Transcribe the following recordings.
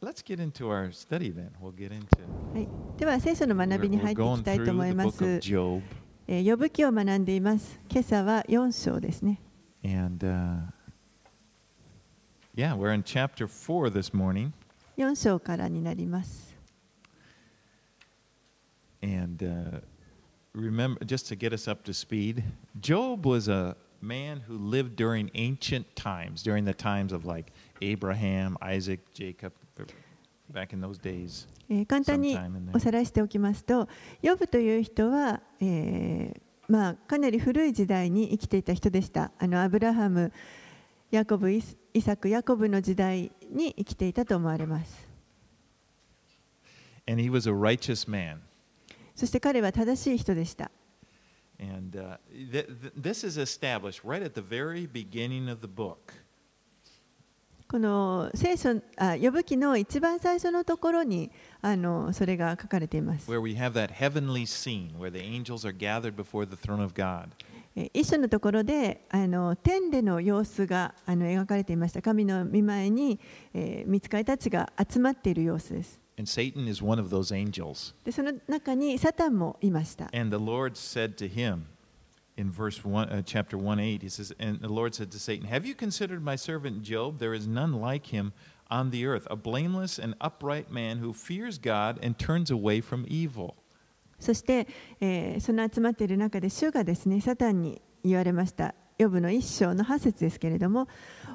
let's get into our study then. We'll get into. はい、では聖書の学 We're, びに we're 入ってい going きたいと through 思い the ま book of す。 Job, えー、呼ぶ記を学んでいます。今朝は4章ですね。 and uh, yeah, we're in chapter four this morning. 4章からになります。 And uh, remember, just to get us up to speed, Job was a man who lived during ancient times, during the times of like Abraham, Isaac, Jacob, 簡単におさらいしておきますと、ヨブという人は、えま、かなり古い時代に生きていた人でした。あのアブラハム、ヤコブイ、サク、ヤコブの時代に生きていたと思われます。そして彼は正しい人でした。この聖書あ呼ぶ記の一番最初のところにあのそれが書かれています。一緒のところであの天での様子があの描かれていました。神の御前に、えー、見つかりたちが集まっている様子です。でその中にサタンもいました。in verse one, uh, chapter 1 8, he says, And the Lord said to Satan, Have you considered my servant Job? There is none like him on the earth, a blameless and upright man who fears God and turns away from evil. そして、えーその集まっている中で主がですねサタンに言われました。ヨブの一章の8節ですけれども、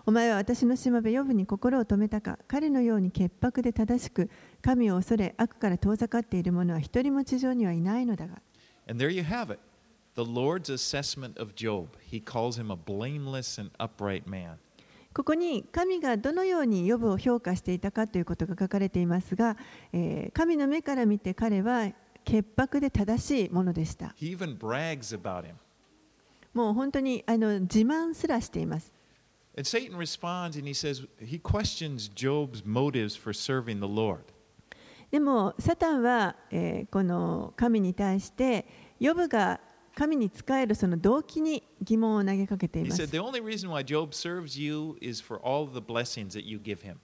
お前は私のしもべヨブに心を止めたか、彼のように潔白で正しく、神を恐れ、悪から遠ざかっている者は一人も地上にはいないのだが。 And there you have it. The Lord's assessment of Job, he calls him a blameless and upright man. ここに神がどのように呼ぶを評価していたかということが書かれていますが、えー、神の目から見て彼は潔白で正しいものでした。もう本当にあの自慢すらしています。で、も Satan は、えー、この神に対して、呼ぶが神に仕えるその動機に疑問を投げかけてい He ま said, す the only reason why Job serves you is for all the blessings that you give him.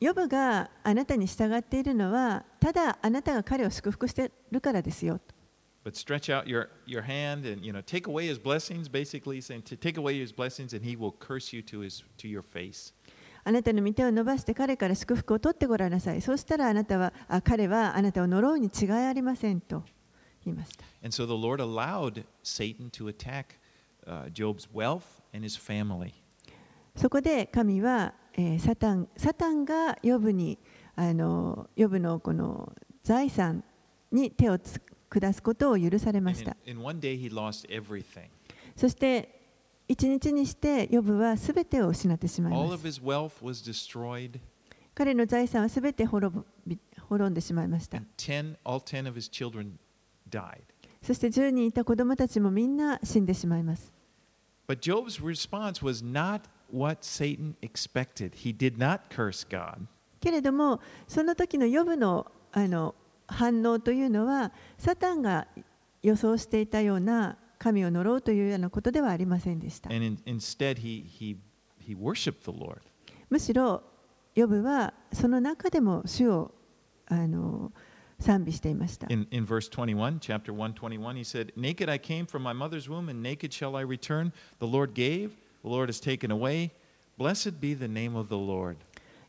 ヨブがあなたに従っているのはただあなたが彼を祝福しているからですよ But stretch out your, your hand and you know take away his blessings, basically saying to take away his blessings and he will curse you to his to your face. あなたの御手を伸ばして彼から祝福を取ってごらんなさいそうしたらあなたはあ彼はあなたを呪うに違いありませんと言いました。そこで神は、え、サ,タンサタンがヨブ,にあのヨブの,この財産に手を下すことを許されました。そして一日にしてヨブはすべてを失ってしまいました。彼の財産はすて滅,び滅んでしまいました。Died. そして10人いた子供たちもみんな死んでしまいます But Job's response was not what Satan expected. He did not curse God. けれどもその時のヨブのあの反応というのはサタンが予想していたような神を呪うというようなことではありませんでした And in, instead, he, he, he worshiped the Lord. むしろヨブはその中でも主をあの賛美していました。In, in verse 21, chapter 121, he said, Naked I came from my mother's womb, and naked shall I return. The Lord gave, the Lord has taken away. Blessed be the name of the Lord.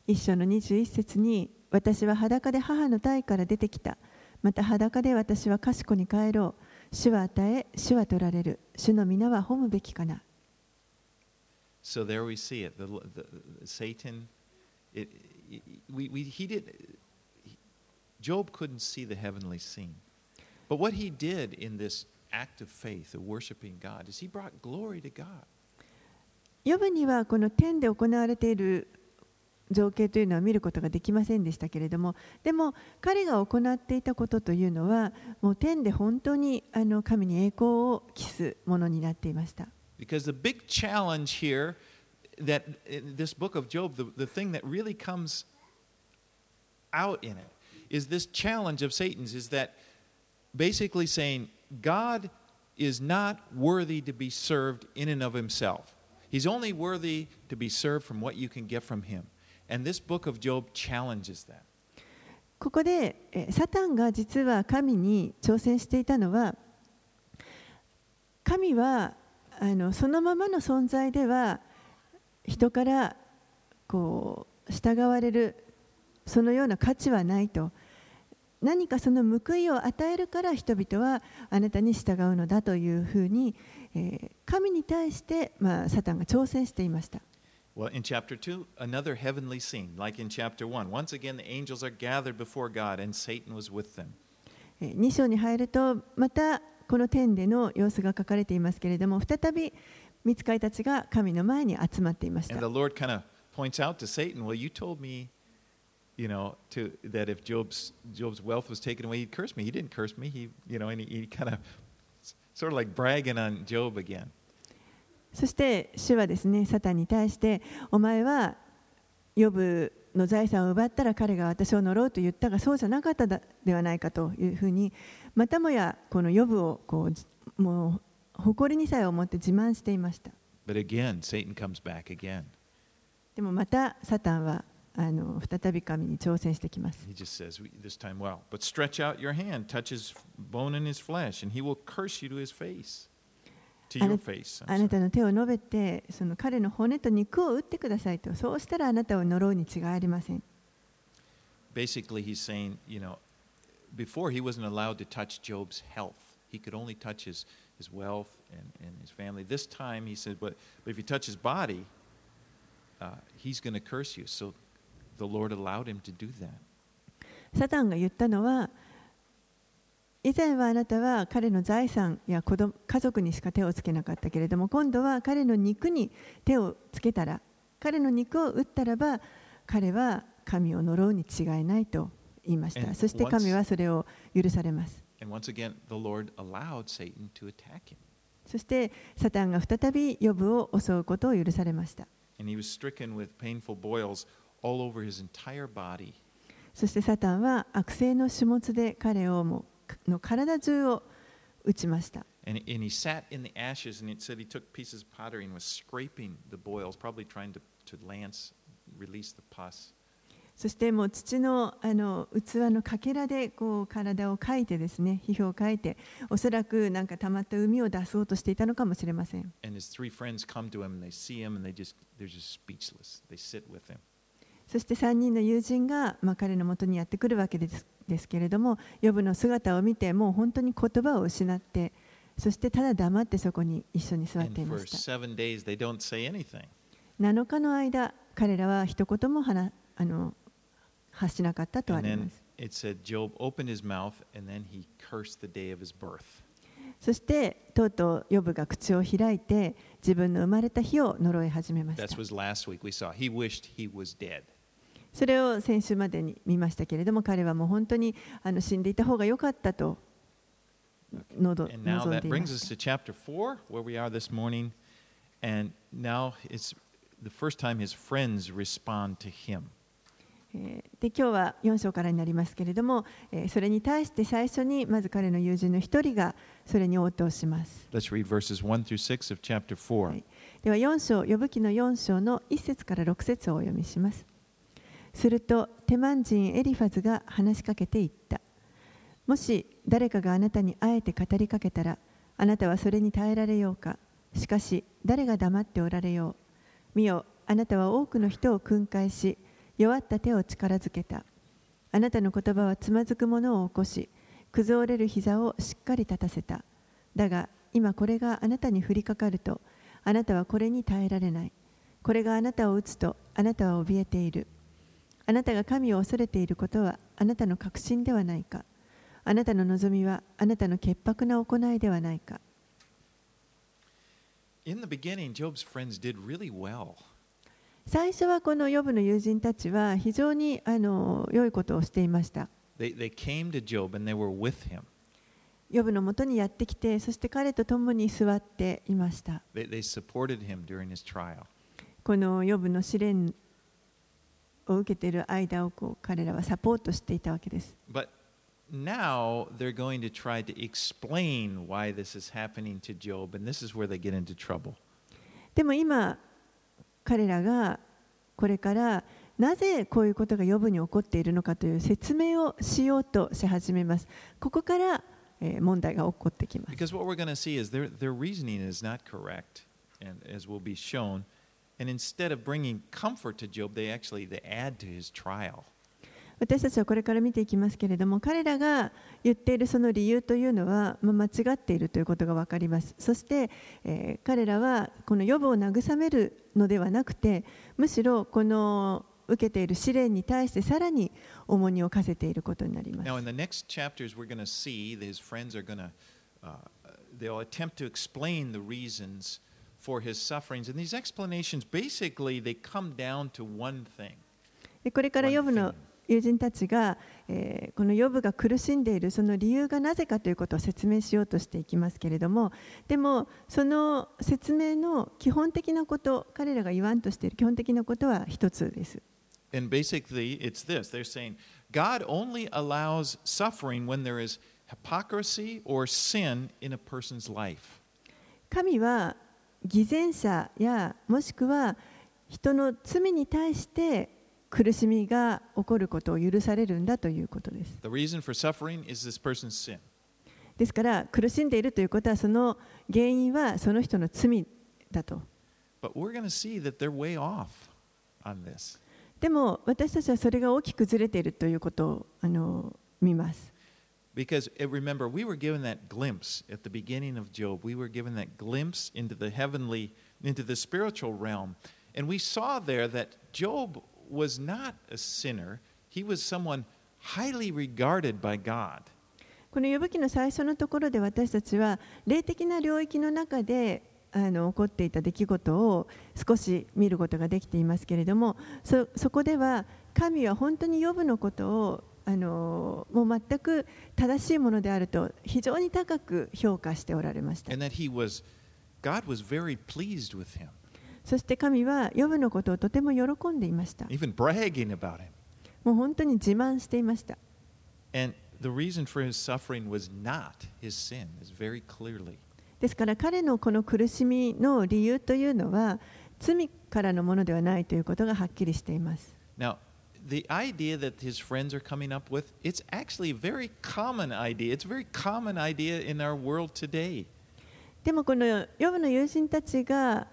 一章の21節に私は裸で母の体から出てきた。また裸で私は賢に帰ろう。主は与え、主は取られる。主の皆は褒むべきかな。So there we see it. The, the, Satan, it, we, we, he did, Job couldn't see the heavenly scene. But what he did in this act of faith, of worshiping God, is he brought glory to God. ヨブにはこの天で行われている情景というのは見ることができませんでしたけれどもでも彼が行っていたことというのはもう天で本当にあの神に栄光を期すものになっていました Because the big challenge here, that in this book of Job, the, the thing that really comes out in it is this challenge of Satan's is that basically saying God is not worthy to be served in and of himself. He's only worthy to be served from what you can get from him. And this book of Job challenges that. ここでサタンが実は神に挑戦していたのは神はあのそのままの存在では人からこう従われるそのような価値はないと何かその報いを与えるから人々はあなたに従うのだというふうに、えー神に対して、まあ、サタンが挑戦していました。Well, in chapter 2, another heavenly scene, like in chapter 1. Once again, the angels are gathered before God, and Satan was with them. 2章に入るとまたこの天での様子が書かれていますけれども再び見つかりたちが神の前に集まっていまし And た the Lord kind of points out to Satan, Well, you told me, you know, to, that if Job's, Job's wealth was taken away, he'd curse me. He didn't curse me. He, you know, and he, he kind of sort of like bragging on Job again. そして主はですねサタンに対してお前はヨブの財産を奪ったら彼が私を呪うと言ったがそうじゃなかっただではないかというふうにまたもやこのヨブをこうじもう誇りにさえ思って自慢していました But again, Satan comes back again. でもまたサタンはあの再び神に挑戦してきます He just says, this time, well, but stretch out your hand, touch his bone and his flesh, and he will curse you to his face, to your Ana- face. I'm あな.たの手を述べてその彼の骨と肉を打ってくださいとそうしたらあなたを呪うに違いありません Basically, he's saying, you know, before he wasn't allowed to touch Job's health. He could only touch his, his wealth and, and his family. This time, he said, but, but if you touch his body, uh, he's going to curse you. So the Lord allowed him to do that. サタンが言ったのは以前はあなたは彼の財産や子供家族にしか手をつけなかったけれども今度は彼の肉に手をつけたら彼の肉を打ったらば彼は神を呪うに違いないと言いましたそして神はそれを許されます again. そしてサタンが再びヨブを襲うことを許されました And he was stricken with painful boils all over his entire body. そしてサタンは悪性の種物で彼をもうの体中を打ちました And, and he sat in the ashes, and it said he took pieces of pottery and was scraping the boils, probably trying to, to lance, release the pus. そしてもう土のあの器のかけらでこう体をかいてですね皮膚をかいておそらくなんか溜まった海を出そうとしていたのかもしれません And his three friends come to him, and they see him, and they just, they're just speechless. They sit with him. そして3人の友人が、まあ、彼のもとにやってくるわけですですけれどもヨブの姿を見てもう本当に言葉を失ってそしてただ黙ってそこに一緒に座っていました。Seven days, they don't say anything. 7日の間彼らは一言も話あの発しなかったとあります.そしてとうとうヨブが口を開いて自分の生まれた日を呪い始めましたそれを先週までに見ましたけれども、彼はもう本当にあの死んでいた方が良かったと喉望んでいます。で今日は4章からになりますけれども、それに対して最初にまず彼の友人の1人がそれに応答します。では4章、呼ぶ記の4章の1節から6節をお読みします。すると、テマン人エリファズが話しかけて言った。もし誰かがあなたにあえて語りかけたら、あなたはそれに耐えられようか。しかし、誰が黙っておられよう。見よ、あなたは多くの人を訓戒し、弱った手を力づけた。あなたの言葉はつまずく者を起こし、崩れる膝をしっかり立たせた。だが、今これがあなたに降りかかると、あなたはこれに耐えられない。これがあなたを打つと、あなたは怯えている。あなたが神を恐れていることは、あなたの確信ではないか。あなたの望みは、あなたの潔白な行いではないか。In the beginning, Job's friends did really well. 最初はこのヨブの友人たちは非常にあの良いことをしていました。They, they came to Job and they were with him. ヨブのもとにやってきて、そして彼と共に座っていました。They, they supported him during his trial. このヨブの試練を受けている間をこう彼らはサポートしていたわけです。But now they're going to try to explain why this is happening to Job, and this is where they get into trouble. でも今彼らがこれからなぜこういうことが予部に起こっているのかという説明をしようとし始めます。ここから、えー問題が起こってきます。Because what we're going to see is their, their reasoning is not correct, and as will be shown. And instead of bringing comfort to Job, they actually they add to his trial. 私たちはこれから見ていきますけれども彼らが言っているその理由というのは、まあ、間違っているということが分かりますそして、えー彼らはこの予部を慰めるのではなくてむしろこの受けている試練に対してさらに重荷を課せていることになります Now, in the next chapters, we're going to see that his friends are going to, uh, they'll attempt to explain the reasons for his sufferings. And these explanations, basically, they come down to one thing. でこれから予部 One の.友人たちが、えーこの予部が苦しんでいるその理由がなぜかということを説明しようとしていきますけれどもでもその説明の基本的なこと彼らが言わんとしている基本的なことは一つです。And basically, it's this they're saying God only allows suffering when there is hypocrisy or sin in a person's life. 神は偽善者やもしくは人の罪に対して苦しみが起こることを許されるんだということです。ですから苦しんでいるということはその原因はその人の罪だと。でも私たちはそれが大きくずれているということをあの見ます。Because eh, remember, we were given that glimpse at the beginning of Job. We were given that glimpse into the heavenly, into the spiritual realm. And we saw there that Job was not a sinner, he was someone highly regarded by God. この呼ぶ記の最初のところで私たちは霊的な領域の中であの起こっていた出来事を少し見ることができていますけれどもそそこでは神は本当に呼ぶのことを あのもう全く正しいものであると非常に高く評価しておられました。そして神はヨブのことをとても喜んでいました。もう本当に自慢していました。ですから彼のこの苦しみの理由というのは罪からのものではないということがはっきりしています。the idea that his friends are coming up with, it's actually a very common idea. It's a very common idea in our world today. でもこのヨブの友人たちが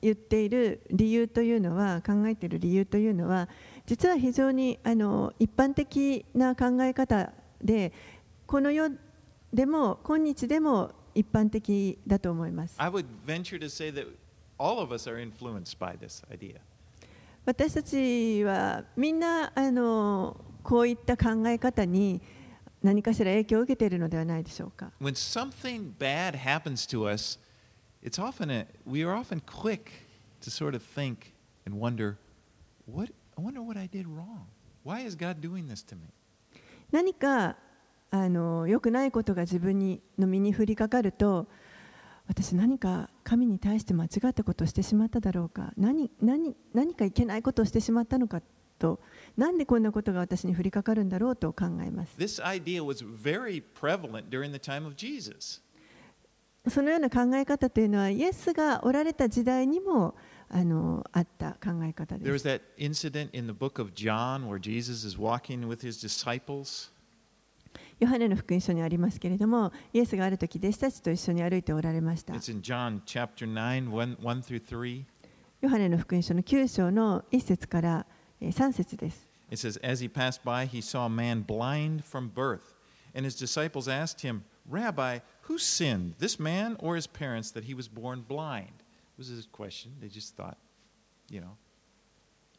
言っている理由というのは考えている理由というのは実は非常にあの一般的な考え方でこの世でも今日でも一般的だと思います。 I would venture to say that all of us are influenced by this idea. 私たちはみんなあのこういった考え方に何かしら影響を受けているのではないでしょうか。When something bad happens to us, it's often a, we are often quick to sort of think and wonder, what I wonder what I did wrong. Why is God doing this to me? 何かあの良くないことが自分にの身に降りかかると私何か神に対して間違ったことをしてしまっただろうか。何何何かいけないことをしてしまったのかと。なんでこんなことが私に降りかかるんだろうと考えます.そのような考え方というのはイエスがおられた時代にもあのあった考え方 There ですヨハネの福音書にありますけれどもイエスがある時弟子たちと一緒に歩いておられました It's in John chapter 9, 1, 1 through 3. ヨハネの福音書の9章の1節からえー3節です It says, As he passed by, he saw a man blind from birth. And his disciples asked him, Rabbi, who sinned, this man or his parents, that he was born blind? It was his question. They just thought, you know,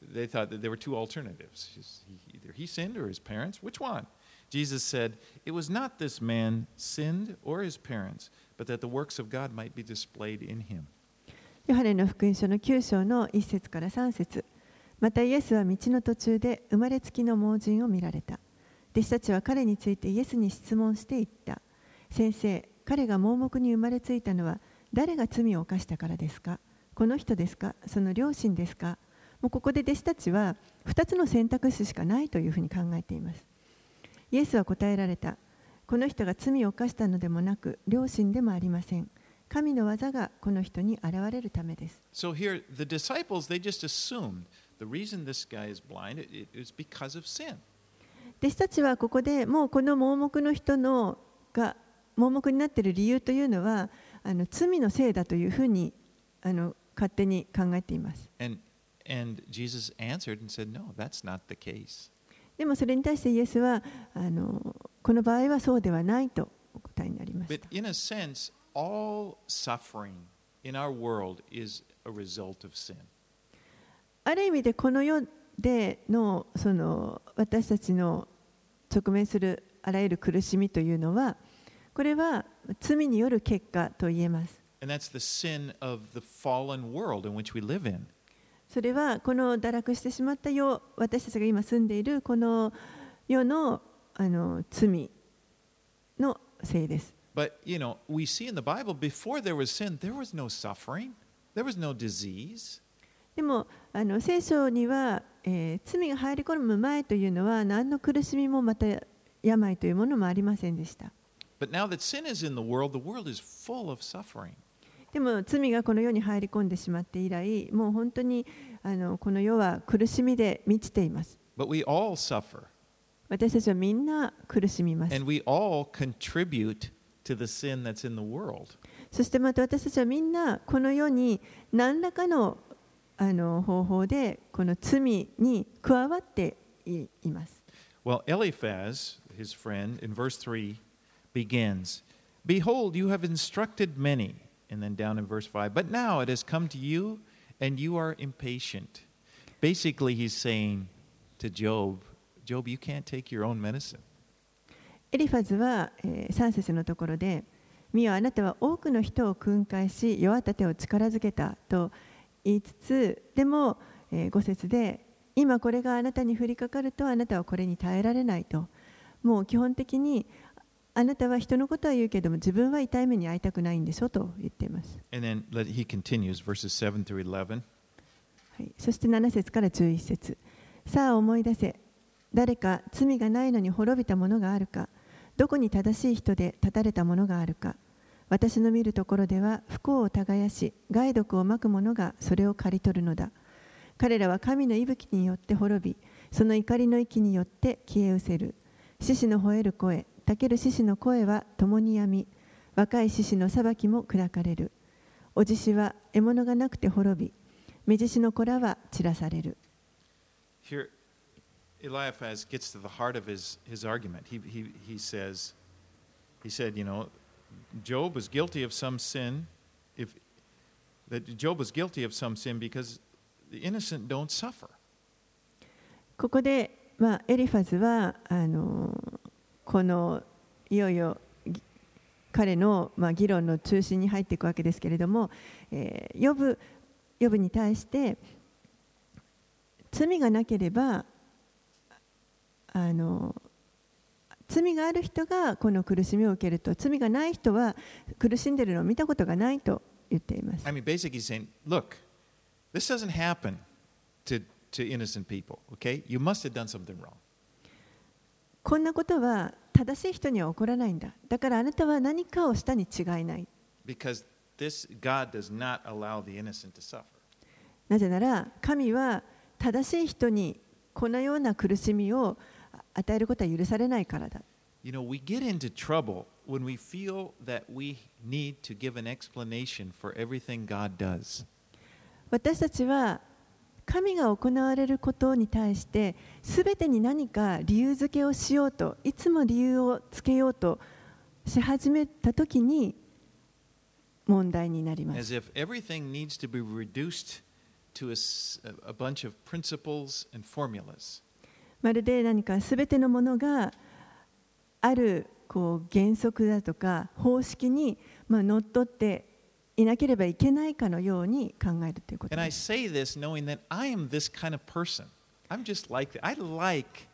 they thought that there were two alternatives. Just- he- Either he sinned or his parents. Which one? Jesus said, It was not this man sinned or his parents, but that the works of God might be displayed in him. ヨハネの福音書の9章の1節から3節。またイエスは道の途中で生まれつきの盲人を見られた。弟子たちは彼についてイエスに質問して言った。先生彼が盲目に生まれついたのは誰が罪を犯したからですか？この人ですか？その両親ですか？もうここで弟子たちは2つの選択肢しかないというふうに考えています。イエスは答えられたこの人が罪を犯したのでもなく両親でもありません神の技がこの人に現れるためです So here, the disciples, they just assumed The reason this guy is blind is because of sin. 弟子たちはここでもうこの盲目の人のが盲目になっている理由というのはあの罪のせいだというふうにあの勝手に考えています。And, and Jesus answered and said, No, that's not the case. でもそれに対してイエスはあのこの場合はそうではないとお答えになります。ある意味でこの世での,その私たちの直面するあらゆる苦しみというのはこれは罪による結果と言えます。それはこの堕落してしまった世私たちが今住んでいるこの世のあの罪のせいです。But, you know, we see in the Bible before there was sin, there was no suffering, there was no disease. でもあの聖書には、えー罪が入り込む前というのは何の苦しみもまた病というものもありませんでした。But now that sin is in the world, the world is full of suffering. でも罪がこの世に入り込んでしまって以来もう本当にあのこの世は苦しみで満ちています。But we all suffer, 私たちはみんな苦しみます。and we all contribute to the sin that's in the world. そしてまた私たちはみんなこの世に何らかのあの方法でこの罪に加わっていいます。Well, Eliphaz, his friend, in verse 3 begins Behold, you have instructed many. And then down in verse 5, but now it has come to you, and you are impatient. Basically, he's saying to Job, Job, you can't take your own medicine. エリファズは、えー、3節のところで「見よあなたは多くの人を訓戒し弱った手を力づけた」と言いつつでも、えー、5節で「今これがあなたに降りかかるとあなたはこれに耐えられない」ともう基本的にあなたは人のことは言うけども自分は痛い目に遭いたくないんでしょと言っています。And then let, he continues, verses 7 through 11. はい、そして7節から11節。さあ思い出せ。誰か罪がないのに滅びたものがあるか。どこに正しい人で立たれたものがあるか。私の見るところでは不幸を耕し害毒をまく者がそれを刈り取るのだ。彼らは神の息吹によって滅びその怒りの息によって消え失せる。獅子の吠える声たける獅子の声は共にやみ若い獅子の裁きも砕かれるお獅子は獲物がなくて滅び目獅子の子らは散らされる Here, Eliphaz gets to the heart of his, his argument. He, he, he says, he said, you know, Job was guilty of some sin, if that Job was guilty of some sin because the innocent don't suffer. ここで、まあ、エリファズはあのこのいよいよ彼の、まあ、議論の中心に入っていくわけですけれども、えー、ヨブヨブに対して罪がなければあの罪がある人がこの苦しみを受けると罪がない人は苦しんでいるのを見たことがないと言っています I mean, basically, he's saying, look, this doesn't happen to, to innocent people, okay? You must have done something wrong. こんなことは正しい人には起こらないんだだからあなたは何かをしたに違いない Because this God does not allow the innocent to suffer. なぜなら神は正しい人にこのような苦しみを与えることは許されないからだ You know, we get into trouble when we feel that we need to give an explanation for everything God does. 私たちは神が行われることに対して全てに何か理由付けをしようといつも理由をつけようとし始めた時に問題になります.まるで何か全てのものがあるこう原則だとか方式にまあのっとっていなければいけないかのように考えるということ And I です say this knowing that I am this kind of person. I'm just like that. I like,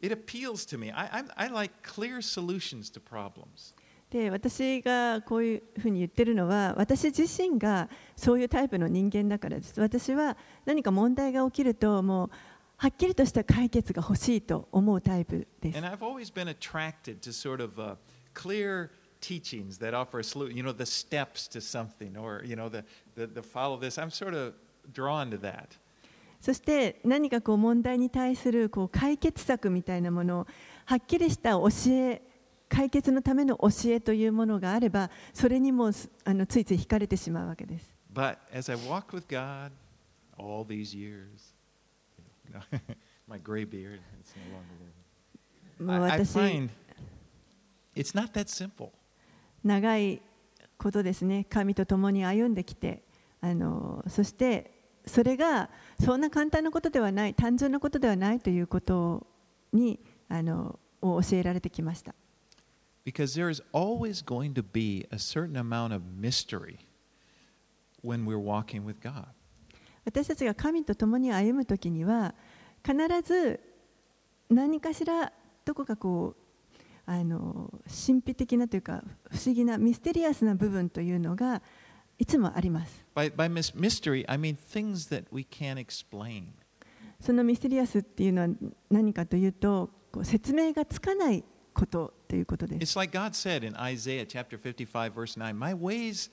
it appeals to me. I, I'm, I like clear solutions to problems. で私がこういうふうに言ってるのは私自身がそういうタイプの人間だからです私は何か問題が起きるともうはっきりとした解決が欲しいと思うタイプです And I've always been attracted to sort of uh, clear teachings that offer a solution, you know, the steps to something or, you know, the, the, the follow this. I'm sort of drawn to that. そして何かこう問題に対するこう解決策みたいなものをはっきりした教え解決のための教えというものがあればそれにもすあのついつい惹かれてしまうわけです。 But as I walked with God all these years, you know, my gray beard, it's no longer もう there. I, I 私 find it's not that simple. 長いことですね神と共に歩んできてあのそしてそれがそんな簡単なことではない単純なことではないということにあのを教えられてきました Because there is always going to be a certain amount of mystery when we're walking with God. 私たちが神と共に歩む時には必ず何かしらどこかこうあの神秘的なというか不思議なミステリアスな部分というのがいつもあります By, by mys- mystery, I mean things that we can't explain. そのミステリアスっていうのは何かというとこう説明がつかないことということです It's like God said in Isaiah chapter 55, verse 9 My ways,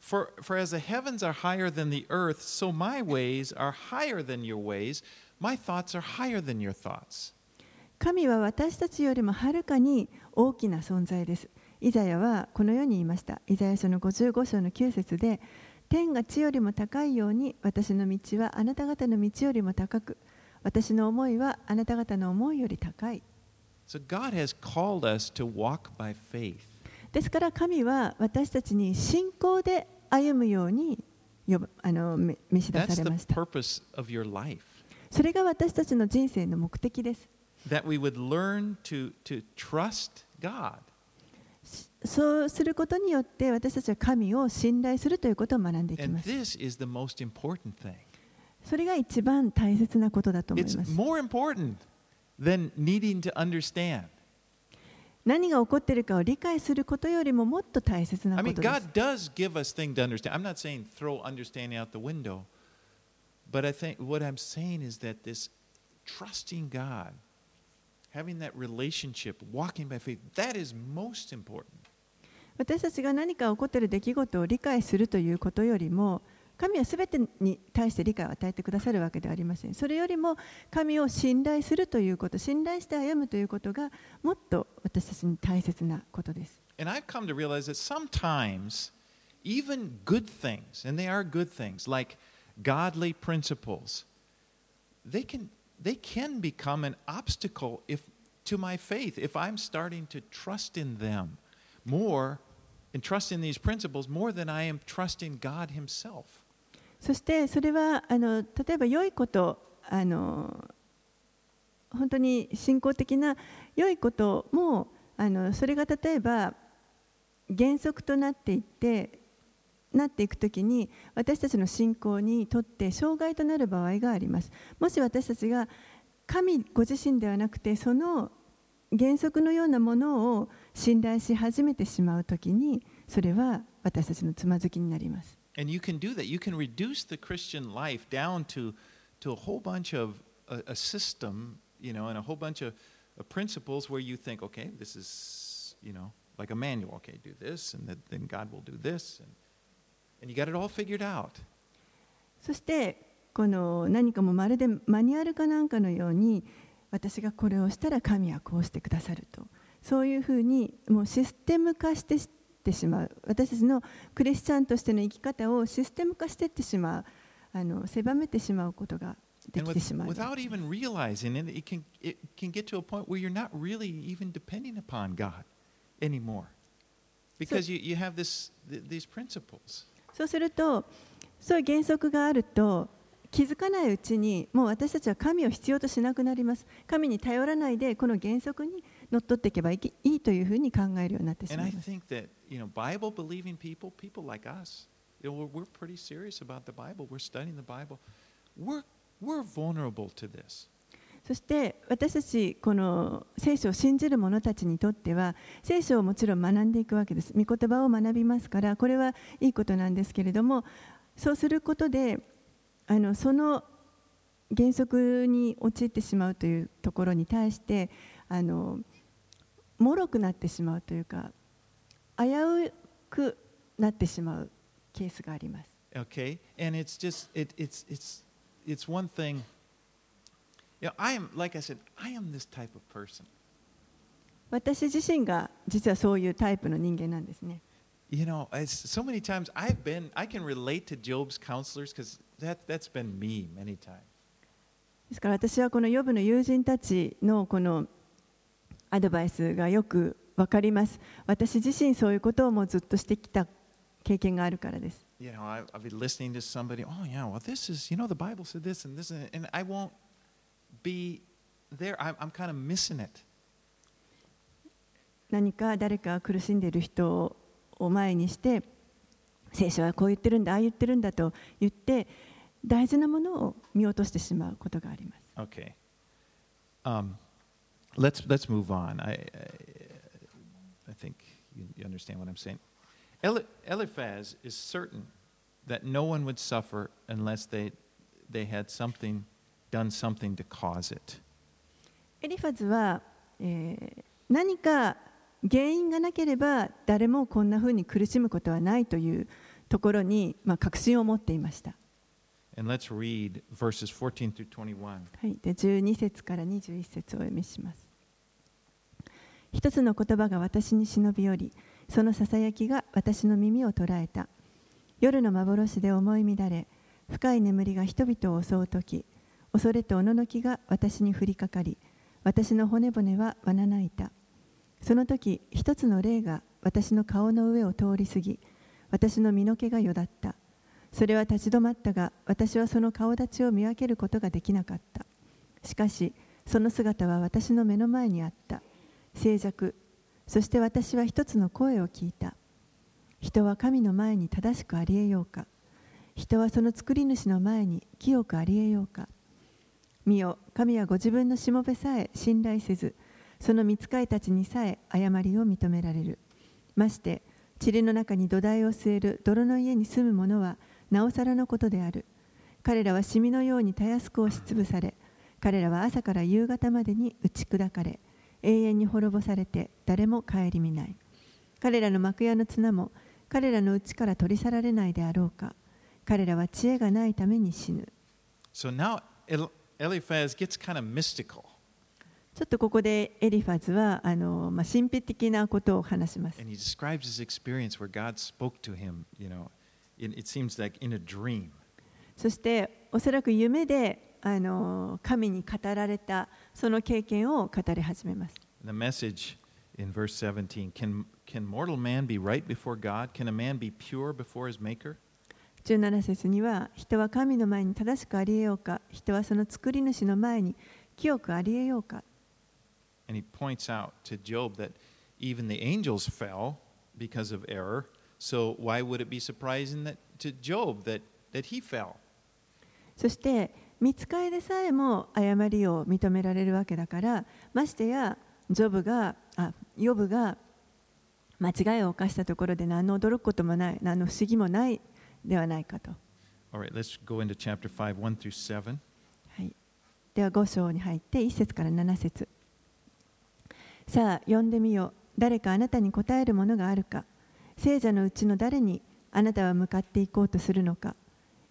for, for as the heavens are higher than the earth, so my ways are higher than your ways. My thoughts are higher than your thoughts. 神は私たちよりもはるかに大きな存在です。イザヤはこのように言いました。イザヤ書の55章の9節で、天が地よりも高いように、私の道はあなた方の道よりも高く、私の思いはあなた方の思いより高い。So God has called us to walk by faith. ですから神は私たちに信仰で歩むように呼ぶあのめ召し出されました。それが私たちの人生の目的です。That we would learn to, to trust God. そうすることによって私たちは神を信頼するということを学んでいき And ます。 this is the most important thing. それが一番大切なことだと思い It's ます。 more important than needing to understand. 何が起こっているかを理解することよりももっと大切な I こ mean, とです God。does give us things to understand. I'm not saying throw understanding out the window, but I think what I'm saying is that this trusting God, having that relationship, walking by faith, that is most important. 私たちが何か起こっている出来事を理解するということよりも、神はすべてに対して理解を与えてくださるわけではありません。それよりも神を信頼するということ、信頼して歩むということがもっと私たちに大切なことです。 And I've come to realize that sometimes even good things, and they are good things, like godly principles, they can they can become an obstacle if to my faith if I'm starting to trust in them more and trust in these principles more than I am trusting God Himself. そしてそれはあの例えば良いことあの本当に信仰的な良いこともあのそれが例えば原則となっていってなっていくときに私たちの信仰にとって障害となる場合がありますもし私たちが神ご自身ではなくてその原則のようなものを信頼し始めてしまうときにそれは私たちのつまずきになります And you can do that. You can reduce the Christian life down to, to a whole bunch of a, a system, you know, and a whole bunch of, of principles where you think, okay, this is, you know, like a manual. Okay, do this, and then, then God will do this, and, そして、この何かもまるでマニュアルかなんかのように、私がこれをしたら神はこうしてくださると、そういうふうにもうシステム化して,してしまう、私たちのクリスチャンとしての生き方をシステム化していってしまう、あの狭めてしまうことが。できてしまう。そ,そうするとそういう原則があると気づかないうちにもう私たちは神を必要としなくなります神に頼らないでこの原則にのっとっていけばいいというふうに考えるようになってし And ま I います think that, you know, Bible believing people, people like us, you know, we're pretty serious about the Bible. We're studying the Bible. We're, we're vulnerable to this. そして私たちこの聖書を信じる者たちにとっては聖書をもちろん学んでいくわけです。御言葉を学びますからこれはいいことなんですけれどもそうすることであのその原則に陥ってしまうというところに対してあの脆くなってしまうというか危うくなってしまうケースがあります。Okay? And it's just, it, it's, it's, it's one thing. You know, I am, like I said, I am this type of person. 私自身が実はそういうタイプの人間なんですね。You know, it's, so many times I've been, I can relate to Job's counselors because that, that's been me many times. ですから私はこのヨブの友人たちのこのアドバイスがよくわかります。私自身そういうことをもうずっとしてきた経験があるからです。You know, I'll be listening to somebody, oh, yeah, well, this is, you know, the Bible said this and this, and I won't be there. I'm, I'm kind of missing it. 何か誰か苦しんでいる人を前にして聖書はこう言ってるんだああ言ってるんだと言って大事なものを見落としてしまうことがあります。 Okay. Um, let's, let's move on. I, I, I think you, you understand what I'm saying. Eli- Eliphaz is certain that no one would suffer unless they, they had something, done something to cause it. エリファズは、えー何か原因がなければ誰もこんなふうに苦しむことはないというところに、まあ、確信を持っていました。And let's read verses 14 through 21. はい、で12節から21節をお読みします。一つの言葉が私に忍び寄り、そのささやきが私の耳を捉えた。夜の幻で思い乱れ、深い眠りが人々を襲うとき、恐れとおののきが私に降りかかり、私の骨骨はわなないた。その時、一つの霊が私の顔の上を通り過ぎ、私の身の毛がよだった。それは立ち止まったが、私はその顔立ちを見分けることができなかった。しかし、その姿は私の目の前にあった。静寂。そして私は一つの声を聞いた。人は神の前に正しくありえようか。人はその作り主の前に清くありえようか。見よ、神はご自分のしもべさえ信頼せず、その見つかいたちにさえ誤りを認められる。まして、塵の中に土台を据える泥の家に住む者はなおさらのことである。彼らはシミのようにたやすく押しつぶされ、彼らは朝から夕方までに打ち砕かれ、永遠に滅ぼされて誰も顧みない。彼らの幕屋の綱も彼らのうちから取り去られないであろうか。彼らは知恵がないために死ぬ。So now Eliphaz gets kind of mystical. ちょっとここでエリファズはあの、まあ、神秘的なことを話します。 And he describes his experience where God spoke to him, you know, in, it seems like in a dream. そしておそらく夢であの神に語られたその経験を語り始めます。 The message in verse 17 can, can mortal man be right before God? Can a man be pure before his maker? 17節には人は神の前に正しくありえようか人はその作り主の前に記憶ありえようか。そして、見つかりでさえも誤りを認められるわけだから、ましてや、ジョブが、あ、ヨブが間違いを犯したところで何の驚くこともない、何の不思議もないではないかと、right, let's go into chapter 5, 1 through 7. はい、では5章に入って1節から7節。さあ呼んでみよ誰かあなたに答えるものがあるか。聖者のうちの誰にあなたは向かっていこうとするのか。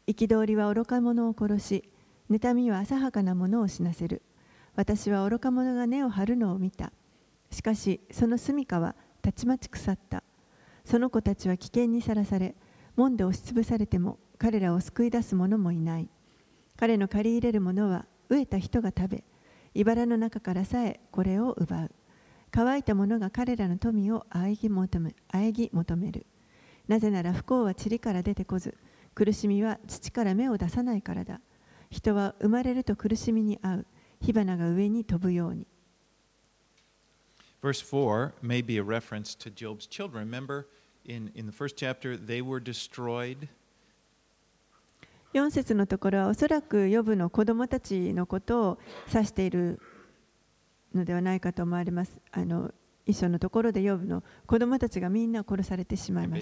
憤りは愚か者を殺し妬みは浅はかなものを死なせる。私は愚か者が根を張るのを見た。しかしその住処はたちまち腐った。その子たちは危険にさらされ門で押しつぶされても彼らを救い出す者もいない。彼の借り入れるものは飢えた人が食べ茨の中からさえこれを奪う。乾いた者が彼らの富をあえぎ求め喘ぎ求める。なぜなら不幸は塵から出てこず苦しみは土から芽を出さないからだ。人は生まれると苦しみに遭う。火花が上に飛ぶように。Verse 4 may be a reference to Job's children. Remember, 4節のところはおそらく予部の子供たちのことを指しているのではないかと思われます。あの一緒のところで予部の子供たちがみんな殺されてしまいます。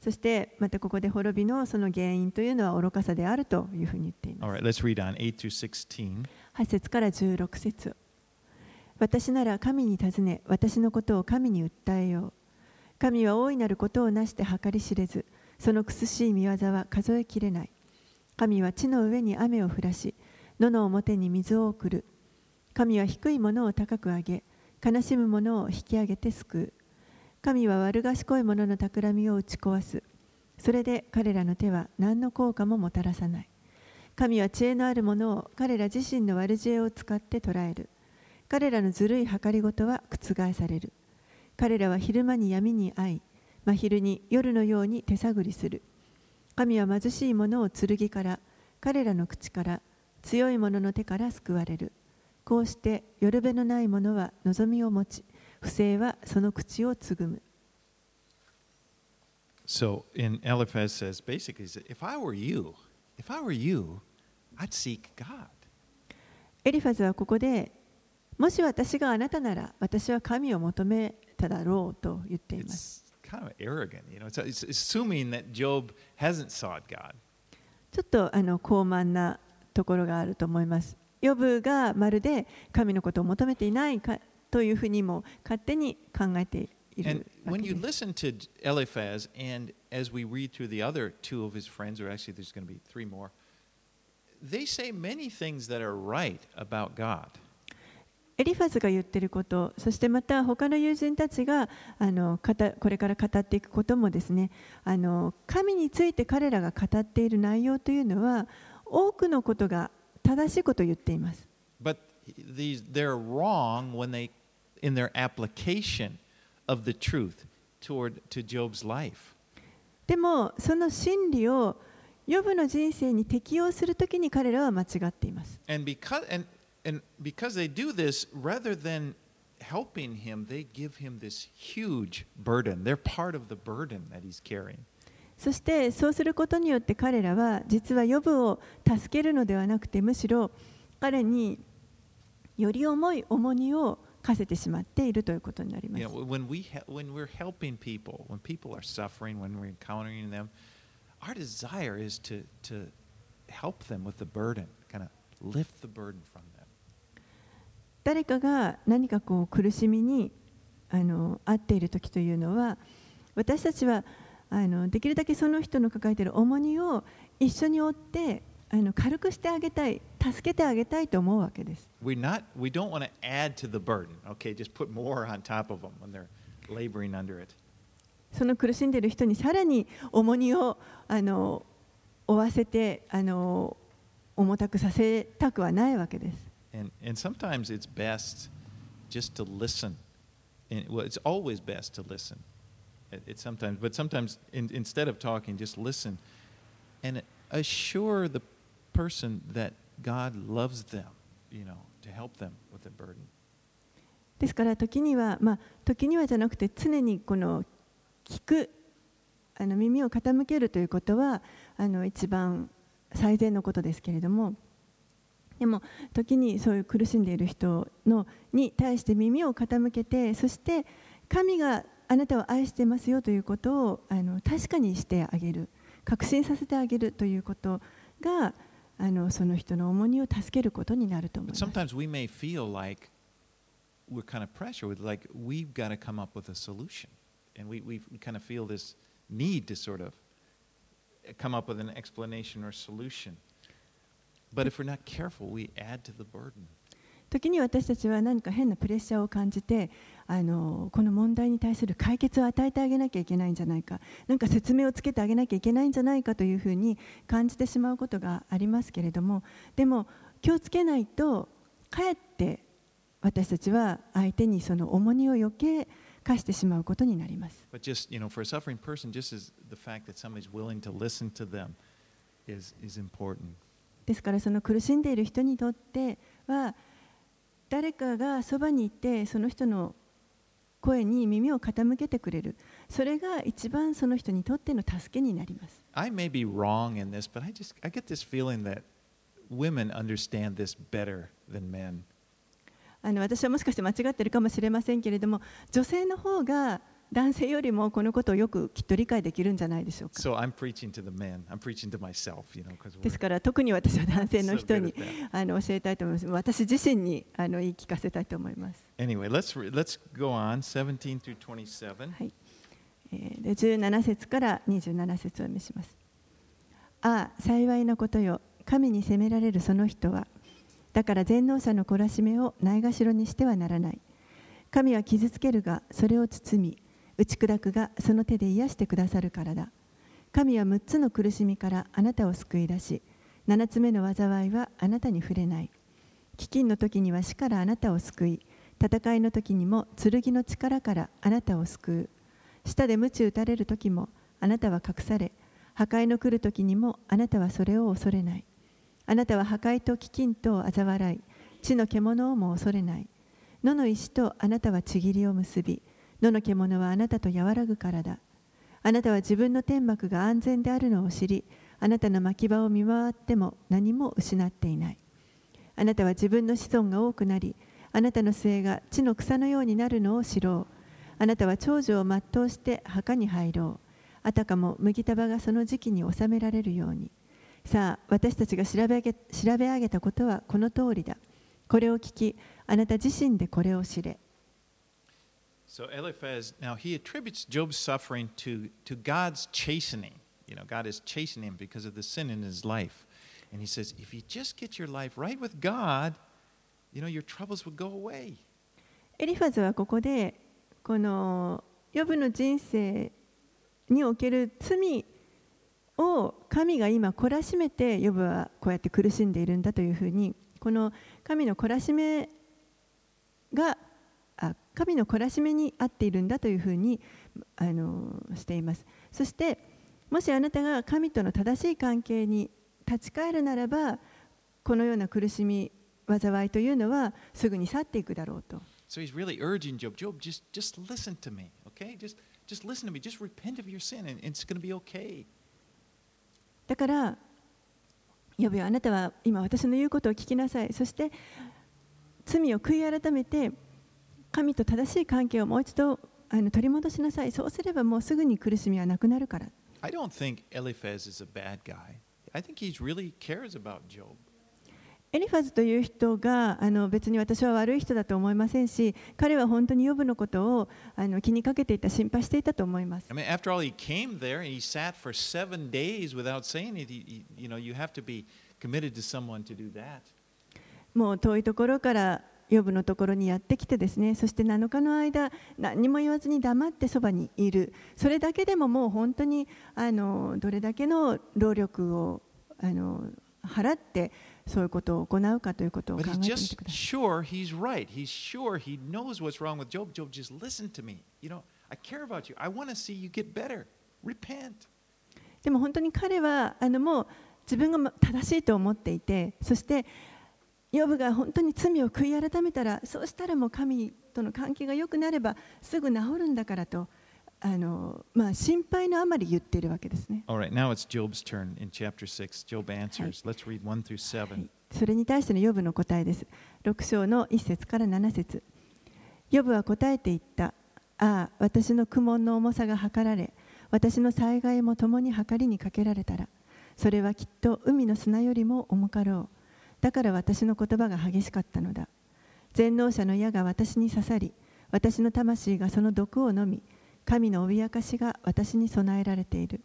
そしてまたここで滅びのその原因というのは愚かさであるというふに言っています。8節から16節。私なら神に尋ね私のことを神に訴えよう神は大いなることをなして計り知れずその苦しい見業は数えきれない。神は地の上に雨を降らし、野の表に水を送る。神は低いものを高く上げ、悲しむ者を引き上げて救う。神は悪賢い者の企みを打ち壊す。それで彼らの手は何の効果ももたらさない。神は知恵のある者を彼ら自身の悪知恵を使って捉える。彼らのずるい計りごとは覆される。彼らは昼間に闇に遭い、真昼に夜のように手探りする。神は貧しい者を剣から、彼らの口から、強い者の手から救われる。こうしてよるべのない者は望みを持ち、不正はその口をつぐむ。So in Eliphaz says basically, if I were you, if I were you, I'd seek God. エリファズはここで、もし私があなたなら、私は神を求めただろうと言っています。Kind of arrogant, you know. It's, assuming that Job hasn't sought God. ちょっとあの高慢なところがあると思います。ヨブがまるで神のことを求めていないかというふうにも勝手に考えているわ when け you です。listen to Eliphaz, and as we read through the other two of his friends, or actually there's going to be three more, they say many things that are right about God. エリファズが言っていること、そしてまた他の友人たちがあの語これから語っていくこともですねあの、神について彼らが語っている内容というのは、多くのことが正しいことを言っています。But these, they're wrong when they, in their application of the truth toward to Job's life. でも、その真理をヨブの人生に適用するときに彼らは間違っています。And because and and because they do this, rather than helping him, they give him this huge burden. They're part of the burden that he's carrying. そしてそうすることによって彼らは実はヨブを助けるのではなくてむしろ彼により重い重荷を課せてしまっているということになりま You す。 know, when we he- when we're helping people, when people are suffering, when we're encountering them, our desire is to to help them with the burden, kind of lift the burden from them. 誰かが何かこう苦しみにあの遭っている時というのは私たちはあのできるだけその人の抱えている重荷を一緒に負ってあの軽くしてあげたい助けてあげたいと思うわけです。We're not we don't want to add to the burden. Okay, just put more on top of them when they're laboring under it. その苦しんでいる人にさらに重荷をあの負わせてあの重たくさせたくはないわけです。And, and sometimes it's best just to listen. And, well, it's always best to listen. It, it's sometimes, but sometimes in, instead of talking, just listen and assure the person that God loves them, you know, to help them with the burden. ですから時には、まあ、時にはじゃなくて常にこの聞くあの耳を傾けるということはあの一番最善のことですけれども でも時にそういう苦しんでいる人のに対して耳を傾けてそして神があなたを愛してますよということをあの確かにしてあげる確信させてあげるということがあのその人の重荷を助けることになると思います。sometimes we may feel like we're kind of pressure with like we've got to come up with a solution. And we, we kind of feel this need to sort of come up with an explanation or solution. But if we're not careful, we add to the burden. 時に私たちは何か変なプレッシャーを感じてあのこの問題に対する解決を与えてあげなきゃいけないんじゃないか何か説明をつけてあげなきゃいけないんじゃないかというふうに感じてしまうことがありますけれどもでも気をつけないとかえって私たちは相手にその重荷を余計課してしまうことになります。But just, you know, for a suffering person, just as the fact that somebody's willing to listen to them is, is important. ですからその苦しんでいる人にとっては誰かがそばにいてその人の声に耳を傾けてくれるそれが一番その人にとっての助けになります I may be wrong in this, but I just I get this feeling that women understand this better than men. あの私はもしかして間違ってるかもしれませんけれども女性の方が男性よりもこのことをよくきっと理解できるんじゃないでしょうか So I'm preaching to the men. I'm preaching to myself, you know, ですから特に私は男性の人に.あの教えたいと思います私自身にあの言い聞かせたいと思います Anyway, let's let's go on 17 through 27. はいえーで17節から27節を読みします。ああ、幸いなことよ、神に責められるその人は、だから全能者の懲らしめをないがしろにしてはならない。神は傷つけるが、それを包み、打ち砕くが、その手で癒してくださるからだ。神は6つの苦しみからあなたを救い出し、7つ目の災いはあなたに触れない。飢饉の時には死からあなたを救い、戦いの時にも剣の力からあなたを救う。舌で鞭打たれる時もあなたは隠され、破壊の来る時にもあなたはそれを恐れない。あなたは破壊と飢饉と嘲笑い、地の獣をも恐れない。野の石とあなたはちぎりを結び、野の獣はあなたと和らぐからだ。あなたは自分の天幕が安全であるのを知り、あなたの牧場を見回っても何も失っていない。あなたは自分の子孫が多くなり、あなたの末が地の草のようになるのを知ろう。あなたは長寿を全うして墓に入ろう。あたかも麦束がその時期に収められるように。さあ、私たちが調べ上げ調べ上げたことはこの通りだ。これを聞き、あなた自身でこれを知れ。So Eliphaz, now he attributes Job's suffering to, to God's chastening. You know, God is chastening him because of the sin in his life. And he says, if you just get your life right with God, you know, your troubles would go away. エリファズはここで、このヨブの人生における罪を神が今懲らしめてヨブはこうやって苦しんでいるんだというふうにこの神の懲らしめが あ神の懲らしめにあっているんだというふうにあのしていますそしてもしあなたが神との正しい関係に立ち返るならばこのような苦しみ災いというのはすぐに去っていくだろうと So he's really urging Job, Job, just, just listen to me, okay? Just, just listen to me. Just repent of your sin and it's going to be okay. だから、呼ぶよあなたは今私の言うことを聞きなさい。そして罪を悔い改めて神と正しい関係をもう一度あの取り戻しなさい。そうすればもうすぐに苦しみはなくなるから。I don't think Eliphaz is a bad guy. I think he really cares about Job. エリファズという人があの別に私は悪い人だと思いませんし、彼は本当に呼ぶのことをあの気にかけていた、心配していたと思います I。mean, after all, he came there and he sat for seven days without saying it. You know, you have to be committed to someone to do that. もう遠いところからヨブのところにやってきてですねそして7日の間何も言わずに黙ってそばにいる。それだけでももう本当にあのどれだけの労力をあの払ってそういうことを行うかということを考えてい。でも本当に彼はあのもう自分が正しいと思っていてそしてヨブが本当に罪を悔い改めたらそうしたらもう神との関係が良くなればすぐ治るんだからとあの、まあ、心配のあまり言っているわけですね。Right, now it's Job's turn in chapter 6. Job answers. Let's read 1 through 7. はいそれに対してのヨブの答えです。6章の1節から7節ヨブは答えて言った。ああ、私の苦悶の重さが測られ、私の災害も共に計りにかけられたら、それはきっと海の砂よりも重かろう。だから私の言葉が激しかったのだ。全能者の矢が私に刺さり、私の魂がその毒を飲み、神の脅かしが私に備えられている。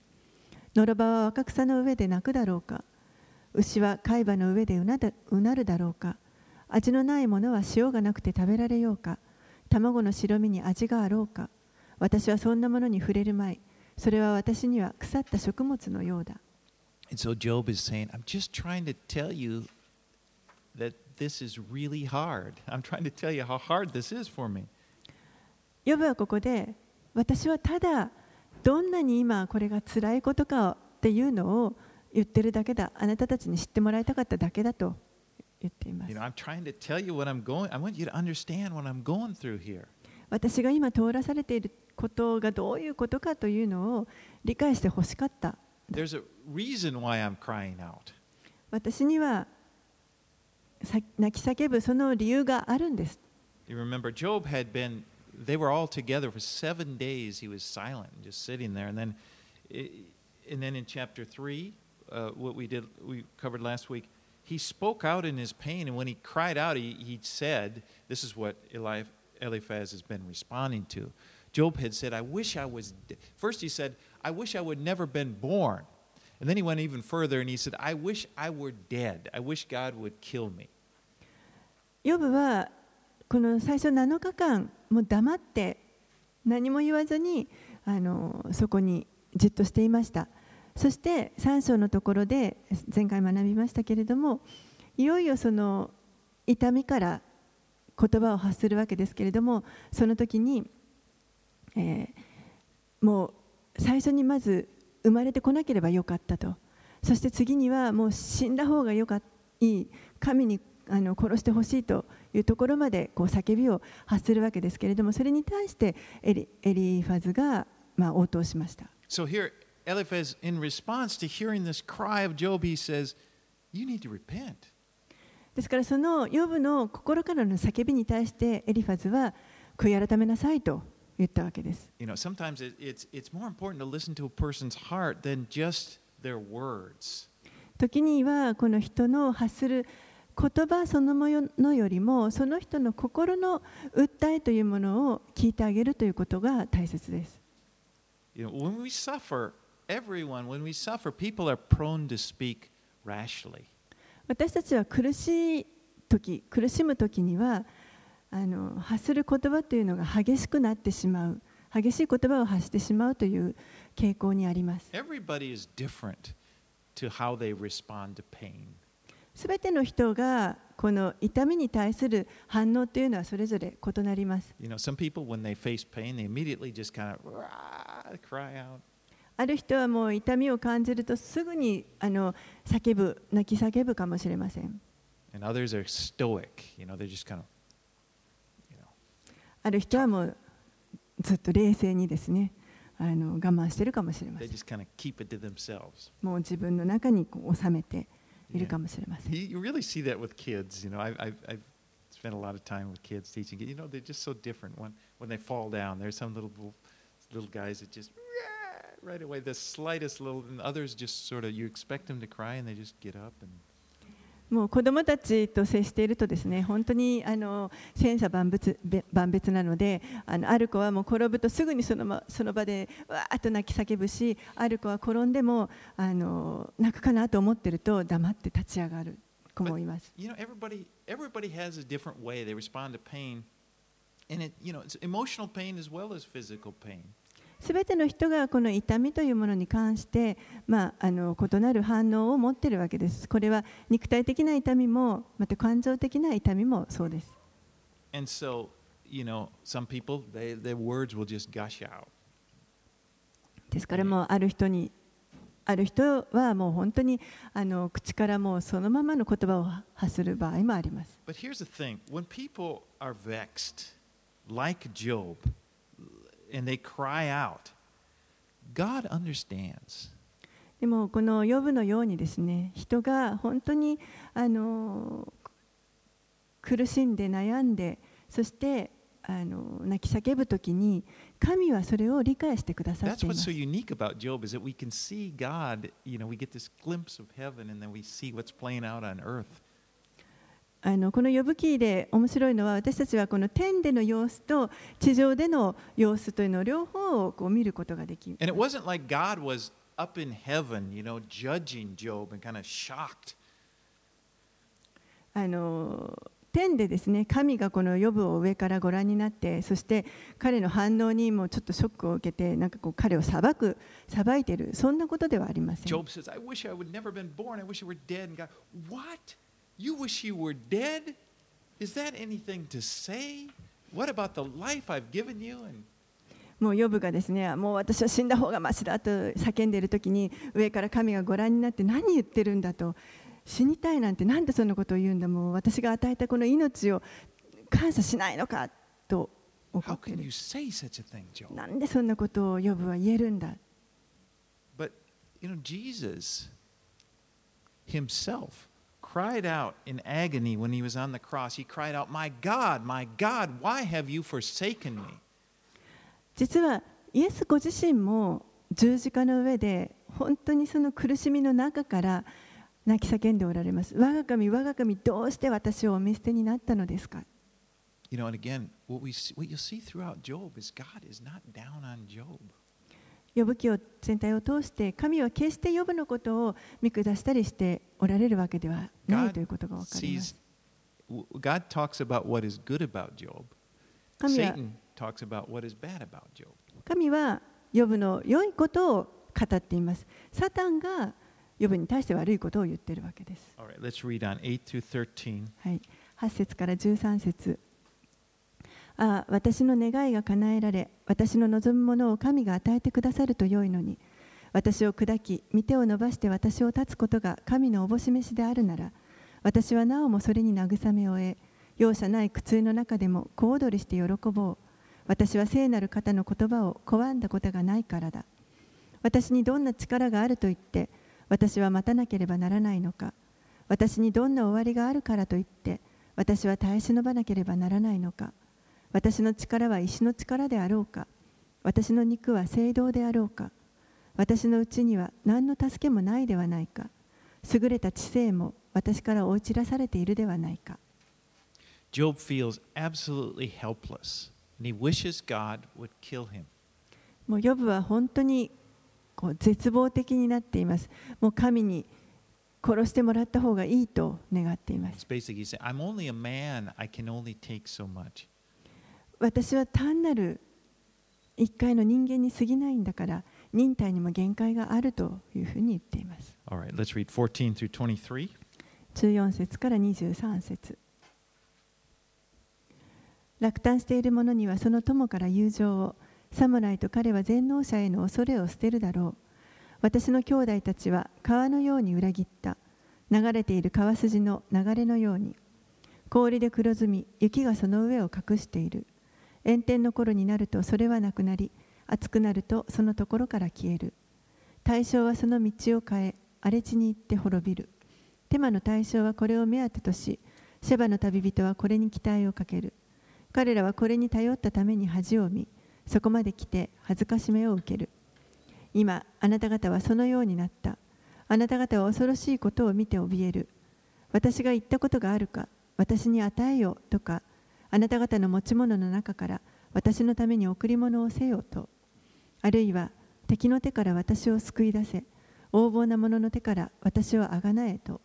のろばは若草の上で泣くだろうか。牛は海馬の上でうなだうなるだろうか味のないものは塩がなくて食べられようか卵の白身に味があろうか私はそんなものに触れるまいそれは私には腐った食物のようだ And so Job is saying, I'm just trying to tell you that this is really hard. I'm trying to tell you how hard this is for me. ヨブはここで私はただどんなに今これが辛いことかっていうのを言ってるだけだ。あなたたちに知ってもらいたかっただけだと言っています。私が今通らされていることがどういうことかというのを理解してほしかった。私には泣き叫ぶその理由があるんです You remember, Job had been, they were all together for seven days. He was silent, just sitting there. And then, i- and then in chapter three, uh, what we did, we covered last week, he spoke out in his pain. And when he cried out, he, he said, This is what Eli- Eliphaz has been responding to. Job had said, I wish I was. De-. First, he said, I wish I would never been born. And then he went even further and he said, I wish I were dead. I wish God would kill me. ヨブはこの最初7日間もう黙って何も言わずにあのそこにじっとしていました。そして3章のところで前回学びましたけれどもいよいよその痛みから言葉を発するわけですけれどもその時に、えー、もう最初にまず生まれてこなければよかったと。そして次にはもう死んだ方がよかいい。神にあの殺してほしいというところまでこう叫びを発するわけですけれどもそれに対してエリエリファズがまあ応答しました。So here, Eliphaz, in response to hearing this cry of Job, he says, You need to repent. ですからそのヨブの心からの叫びに対してエリファズは悔い改めなさいと言ったわけです。You know, sometimes it, it's, it's more important to listen to a person's heart than just their words. 時にはこの人の発する言葉そのものよりもその人の心の訴えというものを聞いてあげるということが大切です。私たちは苦しい時苦しむ時にはあの発する言葉というのが激しくなってしまう激しい言葉を発してしまうという傾向にあります。すべての人がこの痛みに対する反応というのはそれぞれ異なります。ある人はもう痛みを感じるとすぐにあの叫ぶ、泣き叫ぶかもしれません。ある人はもうずっと冷静にですね、あの我慢しているかもしれません。もう自分の中に収めて。いるかもしれません。 You, you really see that with kids. You know, I've, I've, I've spent a lot of time with kids teaching. You know, they're just so different. When, when they fall down, there's some little little guys that just right away, the slightest little, and others just sort of you expect them to cry and they just get up and もう子どもたちと接しているとですね本当にあの千差万別万別なのであのある子はもう転ぶとすぐにその,、ま、その場でわーっと泣き叫ぶしある子は転んでもあの泣くかなと思ってると黙って立ち上がる子もいます。you know everybody everybody has a different way they respond to pain and it you know it's emotional pain as well as physical pain すべての人がこの痛みというものに関して、まあ、あの異なる反応を持っているわけです。これは肉体的な痛みも、また感情的な痛みもそうです。and so you know some people they, their words will just gush out ですからもうある人にある人はもう本当にあの口からもうそのままの言葉を発する場合もあります。but here's the thing when people are vexed like job でもこの呼ぶのようにですね人が本当にあの苦しんで悩んでそしてあの泣き叫ぶ時に神はそれを理解してくださって。あのこの呼ぶ記で面白いのは私たちはこの天での様子と地上での様子というのを両方をこう見ることができ And it wasn't like God was up in heaven, you know, judging Job and kind of shocked. あの天でですね神がこの呼ぶを上からご覧になってそして彼の反応にもちょっとショックを受けてなんかこう彼を裁く裁いているそんなことではありません Job says, I wish I would never been born. I wish I were dead. And God, what? You wish you were dead? Is that anything to say? もうヨブがですねもう私は死んだ方がましだと叫んでいるときに上から神がご覧になって何言ってるんだと死にたいなんてなんでそんなことを言うんだもう私が与えたこの命を感謝しないのかと怒ってなんでそんなことをヨブは言えるんだ？But, you know, Jesus himself cried out in agony when he was on the cross. He cried out, My God, my God, why have you forsaken me? 実はイエスご自身も十字架の上で本当にその苦しみの中から泣き叫んでおられます。我が神、我が神、どうして私をお見捨てになったのですか You know, and again, what we see, what you'll see throughout Job is God is not down on Job. 呼ぶ記を全体を通して神は決して呼ぶのことを見下したりしておられるわけではないということが分かります。w- God talks about what is good about Job. 神は Satan talks about what is bad about Job. 神は呼ぶの良いことを語っています。サタンが呼ぶに対して悪いことを言っているわけです。All right, let's read on 8 through 13. はい、8節から13節ああ私の願いが叶えられ私の望むものを神が与えてくださると良いのに私を砕き御手を伸ばして私を立つことが神のおぼし召しであるなら私はなおもそれに慰めを得容赦ない苦痛の中でも小躍りして喜ぼう私は聖なる方の言葉を拒んだことがないからだ。私にどんな力があると言って私は待たなければならないのか。私にどんな終わりがあるからと言って私は耐え忍ばなければならないのか。私の力は石の力であろうか。私の肉は聖堂であろうか。私のうちには何の助けもないではないか。優れた知性も私から追い散らされているではないか。Job feels absolutely helpless, and he wishes God would kill him. もうヨブは本当にこう絶望的になっています。もう神に殺してもらった方がいいと願っています。It's basically he said, I'm only a man, I can only take so much. 私は単なる一回の人間に過ぎないんだから忍耐にも限界があるというふうに言っています。All right, let's read 14 through 23. 14節から23節落胆している者にはその友から友情を侍と彼は全能者への恐れを捨てるだろう。私の兄弟たちは川のように裏切った。流れている川筋の流れのように氷で黒ずみ雪がその上を隠している炎天の頃になるとそれはなくなり暑くなるとそのところから消える。対象はその道を変え荒れ地に行って滅びる。テマの対象はこれを目当てとしシェバの旅人はこれに期待をかける。彼らはこれに頼ったために恥を見そこまで来て恥ずかしめを受ける。今あなた方はそのようになった。あなた方は恐ろしいことを見て怯える。私が言ったことがあるか私に与えよとかあなた方の持ち物の中から私のために贈り物をせよと。あるいは敵の手から私を救い出せ。横暴な者の手から私をあがなえと。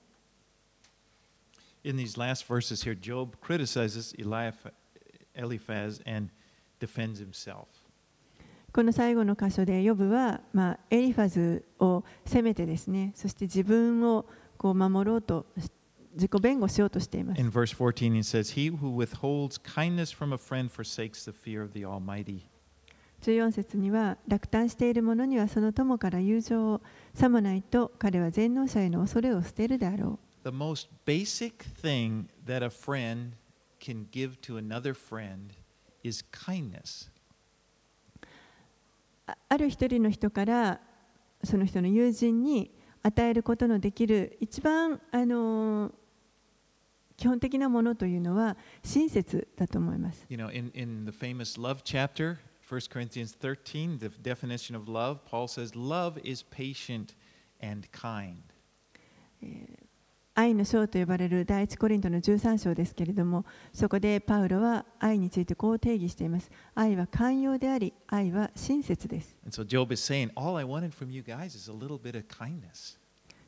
In these last verses here, Job criticizes Eliaph- Eliphaz and defends himself. この最後の箇所でヨブは、まあ、エリファズを責めてですねそして自分をこう守ろうとし自己弁護しようとしています In verse 14, he says, He who withholds kindness from a friend forsakes the fear of the Almighty. 14節には落胆している者にはその友から友情をさもないと彼は全能者への恐れを捨てるであろ The most basic thing that a friend can give to another friend is kindness. ある一人の人からその人の友人に与えることのできる一番あの基本的なものというのは親切だと思います You know, in, in the famous love chapter, 1 Corinthians 13, the definition of love, Paul says, Love is patient and kind. 愛の章と呼ばれる第一コリントの13章ですけれどもそこでパウロは愛についてこう定義しています愛は寛容であり愛は親切です And so Job is saying, All I wanted from you guys is a little bit of kindness.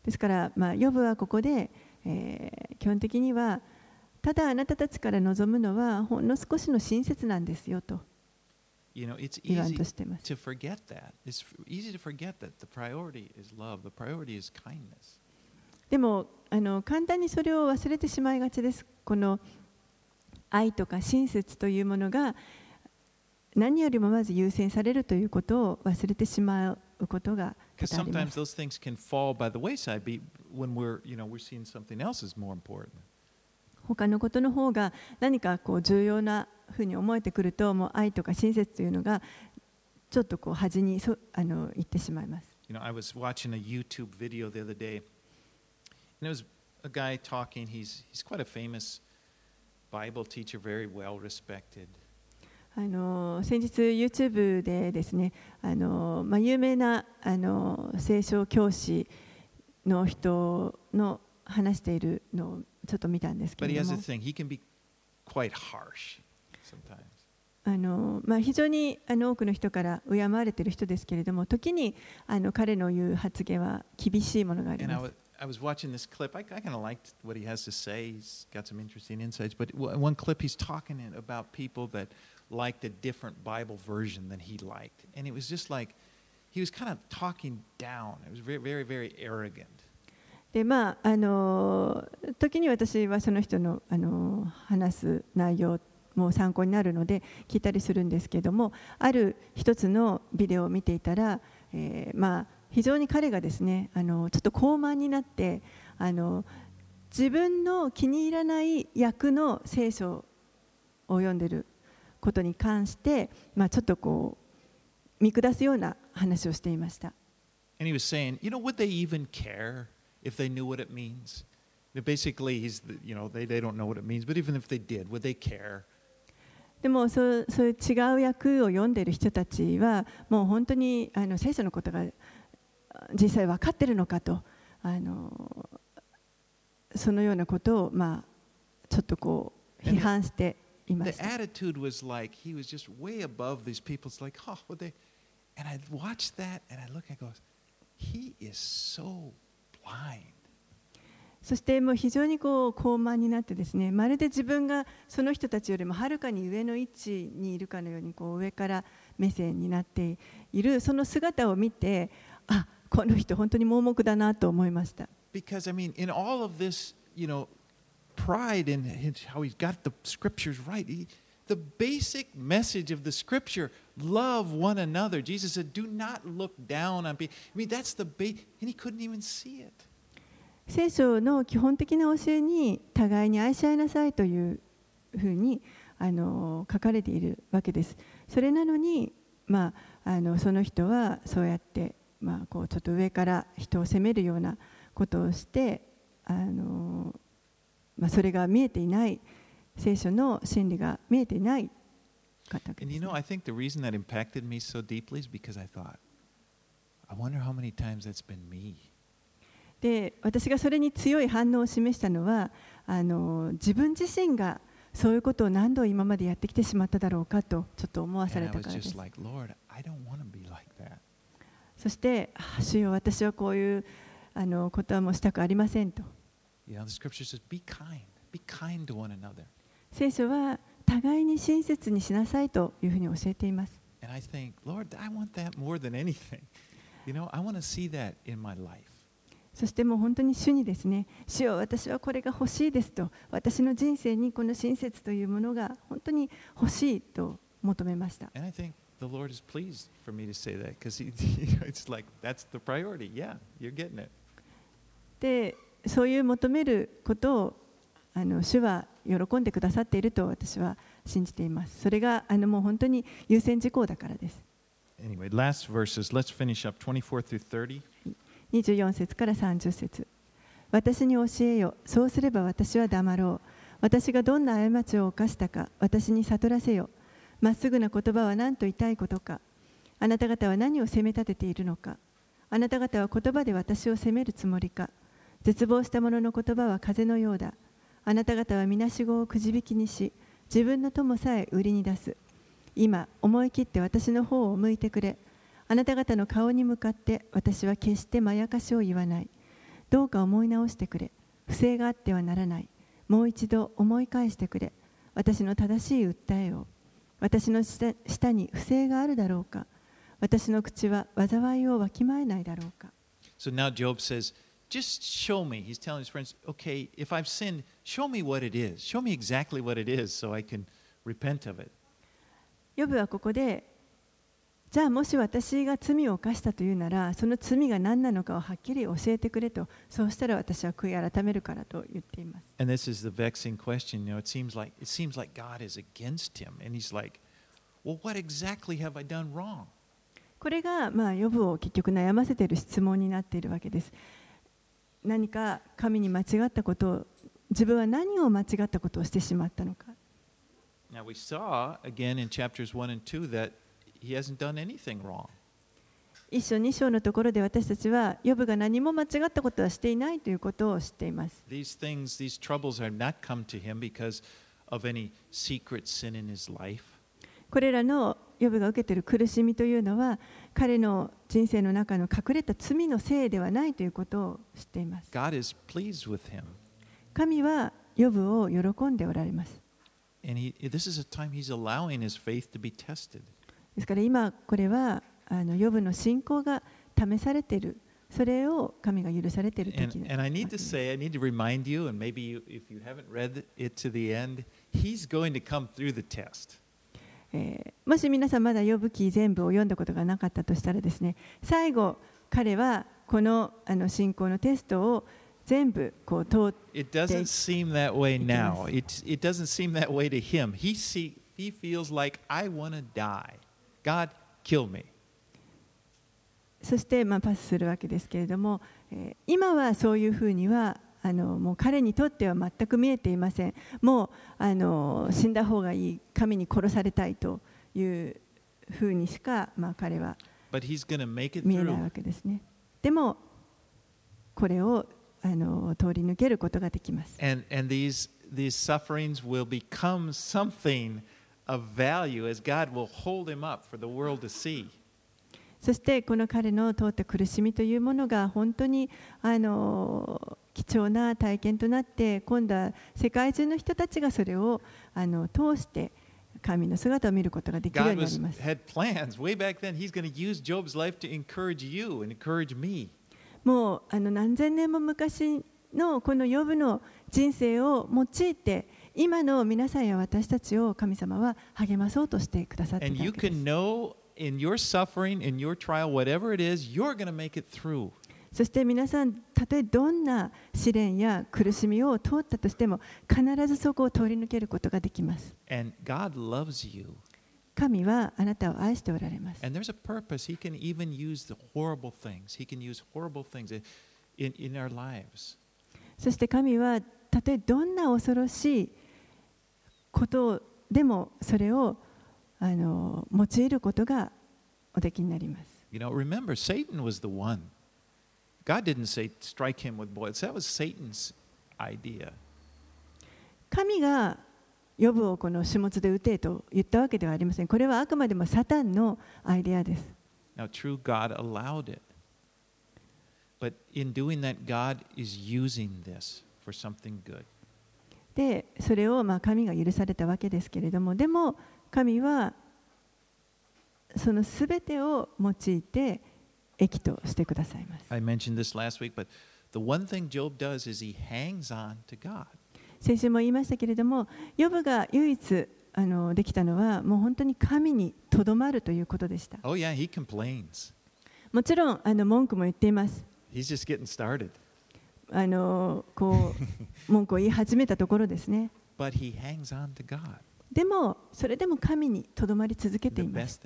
ですから、まあ、ヨブはここで、えー、基本的にはただあなたたちから望むのはほんの少しの親切なんですよと言わんとしています。でもあの簡単にそれを忘れてしまいがちです。この愛とか親切というものが何よりもまず優先されるということを忘れてしまうことが。When we're, you know, we're seeing something else is more important. 他のことの方が何かこう重要なふうに思えてくるともう愛とか親切というのがちょっとこう端にそあの行ってしまいます。You know, I was watching a YouTube video the other day, and it was a guy talking. He's, he's quite a famous Bible teacher, very well respected. あの先日 YouTube でですねあの、まあ、有名なあの聖書教師の人の話しているのをちょっと見たんですけれども.あのまあ、非常にあの多くの人から敬われている人ですけれども、時にあの彼の言う発言は厳しいものがあります。I was watching this clip. I, I kind of liked what he has to say. He's got some interesting insights. But one clip, he's talking in- about people that liked a different Bible version than he liked. And it was just like he was kind of talking down. It was very, very, very arrogant. でまああの時に私はその人のあの話す内容も参考になるので聞いたりするんですけれどもある一つのビデオを見ていたら、えーまあ、非常に彼がですねあのちょっと高慢になってあの自分の気に入らない役の聖書を読んでることに関して、まあ、ちょっとこう見下すような話をしていました。でもそう,そういう違う役を読んでる人たちはもう本当にあの聖書のことが実際分かっているのかとあのそのようなことをまあちょっとこう批判していました。The, the そしてもう非常にこう高慢になってですねまるで自分がその人たちよりもはるかに上の位置にいるかのようにこう上から目線になっているその姿を見てあこの人本当に盲目だなと思いました。Because, I mean, love one another. Jesus said, do not look down on people. I mean, that's the base, and he couldn't even see it. 聖書の基本的な教えに互いに愛し合いなさいというふうにあの書かれているわけです。それなのに、まあ、あのその人はそうやって、まあ、こうちょっと上から人を責めるようなことをしてあの、まあ、それが見えていない聖書の真理が見えていないで、私がそれに強い反応を示したのはあの、自分自身がそういうことを何度今までやってきてしまっただろうかとちょっと思わされたから。そして、主よ私はこういうあのことはもうしたくありませんと。聖書は、互いに親切にしなさいというふうに教えています。And I think, Lord, I want that more than anything. You know, I want to see that in my life. そしてもう本当に主にですね、主よ私はこれが欲しいですと、私の人生にこの親切というものが本当に欲しいと求めました。And I think the Lord is pleased for me to say that because it's like, that's the priority. Yeah, you're getting it. でそういう求めることをあの主は喜んでくださっていると私は信じています。それがあのもう本当に優先事項だからです。Anyway, last verses. Let's finish up 24 through 30. 24節から30節私に教えよ、そうすれば私は黙ろう。私がどんな過ちを犯したか、私に悟らせよ。まっすぐな言葉は何と痛いことか。あなた方は何を責め立てているのか。あなた方は言葉で私を責めるつもりか。絶望した者の言葉は風のようだ。あなた方はみなしごをくじ引きにし、自分の友さえ売りに出す。今、思い切って私の方を向いてくれ。あなた方の顔に向かって私は決してまやかしを言わない。どうか思い直してくれ。不正があってはならない。もう一度思い返してくれ。私の正しい訴えを。私の下に不正があるだろうか。私の口は災いをわきまえないだろうか。So now Job says, just show me. He's telling his friends, okay, if I've sinned, show me what it is. Show me exactly what it is so I can repent of it. ヨブはここで、じゃあもし私が罪を犯したというなら、その罪が何なのかをはっきり教えてくれと、そうしたら私は悔い改めるからと言っています。And this is the vexing question. You know, it seems like it seems like God is against him, and he's like, "Well, what exactly have I done wrong?" これが、まあ、ヨブを結局悩ませている質問になっているわけです。何か神に間違ったことを、自分は何を間違ったことをしてしまったのか。Now we saw again in chapters one and two that he hasn't done anything wrong. 一章二章のところで私たちは、ヨブが何も間違ったことはしていないということを知っています。These things, these troubles, have not come to him because of any secret sin in his life. これらのヨブが受けている苦しみというのは彼の人生の中の隠れた罪のせいではないということを知っています。神はヨブを喜んでおられます。ですから今これはあのヨブの信仰が試されている。それを神が許されている時です。And, and えー、もし皆さんまだ呼ぶ記全部を読んだことがなかったとしたらですね最後彼はこの,あの信仰のテストを全部こう通ってい God, そして、まあ、パスするわけですけれども、えー、今はそういうふうにはあのもう彼にとっては全く見えていません、もうあの死んだ方がいい、神に殺されたいというふうにしか、まあ、彼は見えないわけですね。でも、これをあの通り抜けることができます。そしてこの彼の通った苦しみというものが本当にあの貴重な体験となって今度は世界中の人たちがそれをあの通して神の姿を見ることができるようになります。もうあの何千年も昔のこのヨブの人生を用いて今の皆さんや私たちを神様は励まそうとしてくださっていですそして皆さんたとえどんな試練や苦しみを通ったとしても必ずそこを通り抜けることができます.神はあなたを愛しておられます。And there's a purpose. He can even use the horrible things. He can use horrible things in, in our lives. そして神はたとえどんな恐ろしいことでもそれをあの用いることがおできになります。You know, remember, Satan was the one. God didn't say strike him with bullets. That was Satan's idea. 神がヨブをこの種物で撃てと言ったわけではありません。これはあくまでもサタンのアイデアです。Now, true, God allowed it. But in doing that, God is using this for something good. で、それをまあ神が許されたわけですけれども、でも神はそのすべてを用いて益としてください。先週も言いましたけれども、ヨブが唯一あのできたのは、もう本当に神にとどまるということでした。もちろんあの、文句も言っています。あのこう文句を言い始めたところですね。でも、それでも神にとどまり続けています。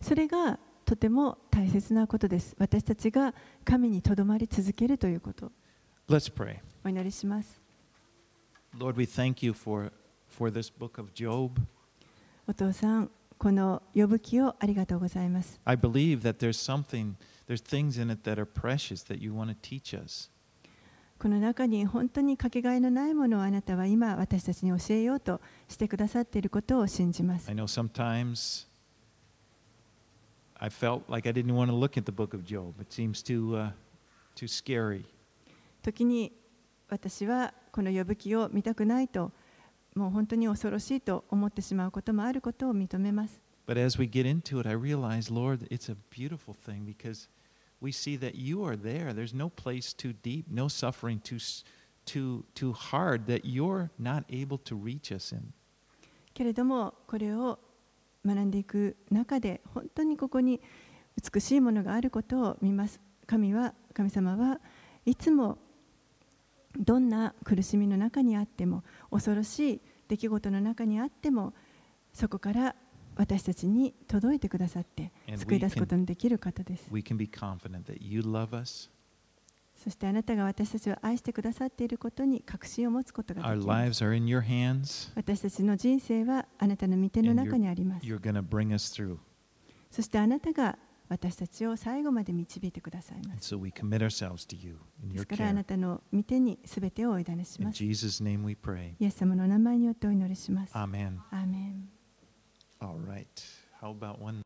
それがとても大切なことです。私たちが神にとどまり続けるということ。 Let's pray. お祈りします。 Lord, we thank you for, for this book of Job. お父さん、この呼ぶ記をありがとうございます。 I believe that there's something, there's things in it that are precious that you want to teach us. この中に本当にかけがえのないものをあなたは今私たちに教えようとしてくださっていることを信じます。時に私はこの呼ぶ気を見たくないと、もう本当に恐ろしいと思ってしまうこともあることを認めます。But as we get into it, I realize, Lord, it's a beautiful thing because we see that you are there. There's no place too deep, no suffering too, too, too hard that you're not able to reach us in. けれどもこれを学んでいく中で本当にここに美しいものがあることを見ます。神は神様はいつもどんな苦しみの中にあっても恐ろしい出来事の中にあってもそこから私たちに届いてくださって救い出すことのできる方です。そしてあなたが私たちを愛してくださっていることに確信を持つことができます。私たちの人生はあなたの御手の中にあります。そしてあなたが私たちを最後まで導いてくださいます。ですからあな.たの御手にすべてをお委ねします。イエス様のお名前によってお祈りします。ア Amen. ーメン All right. How about one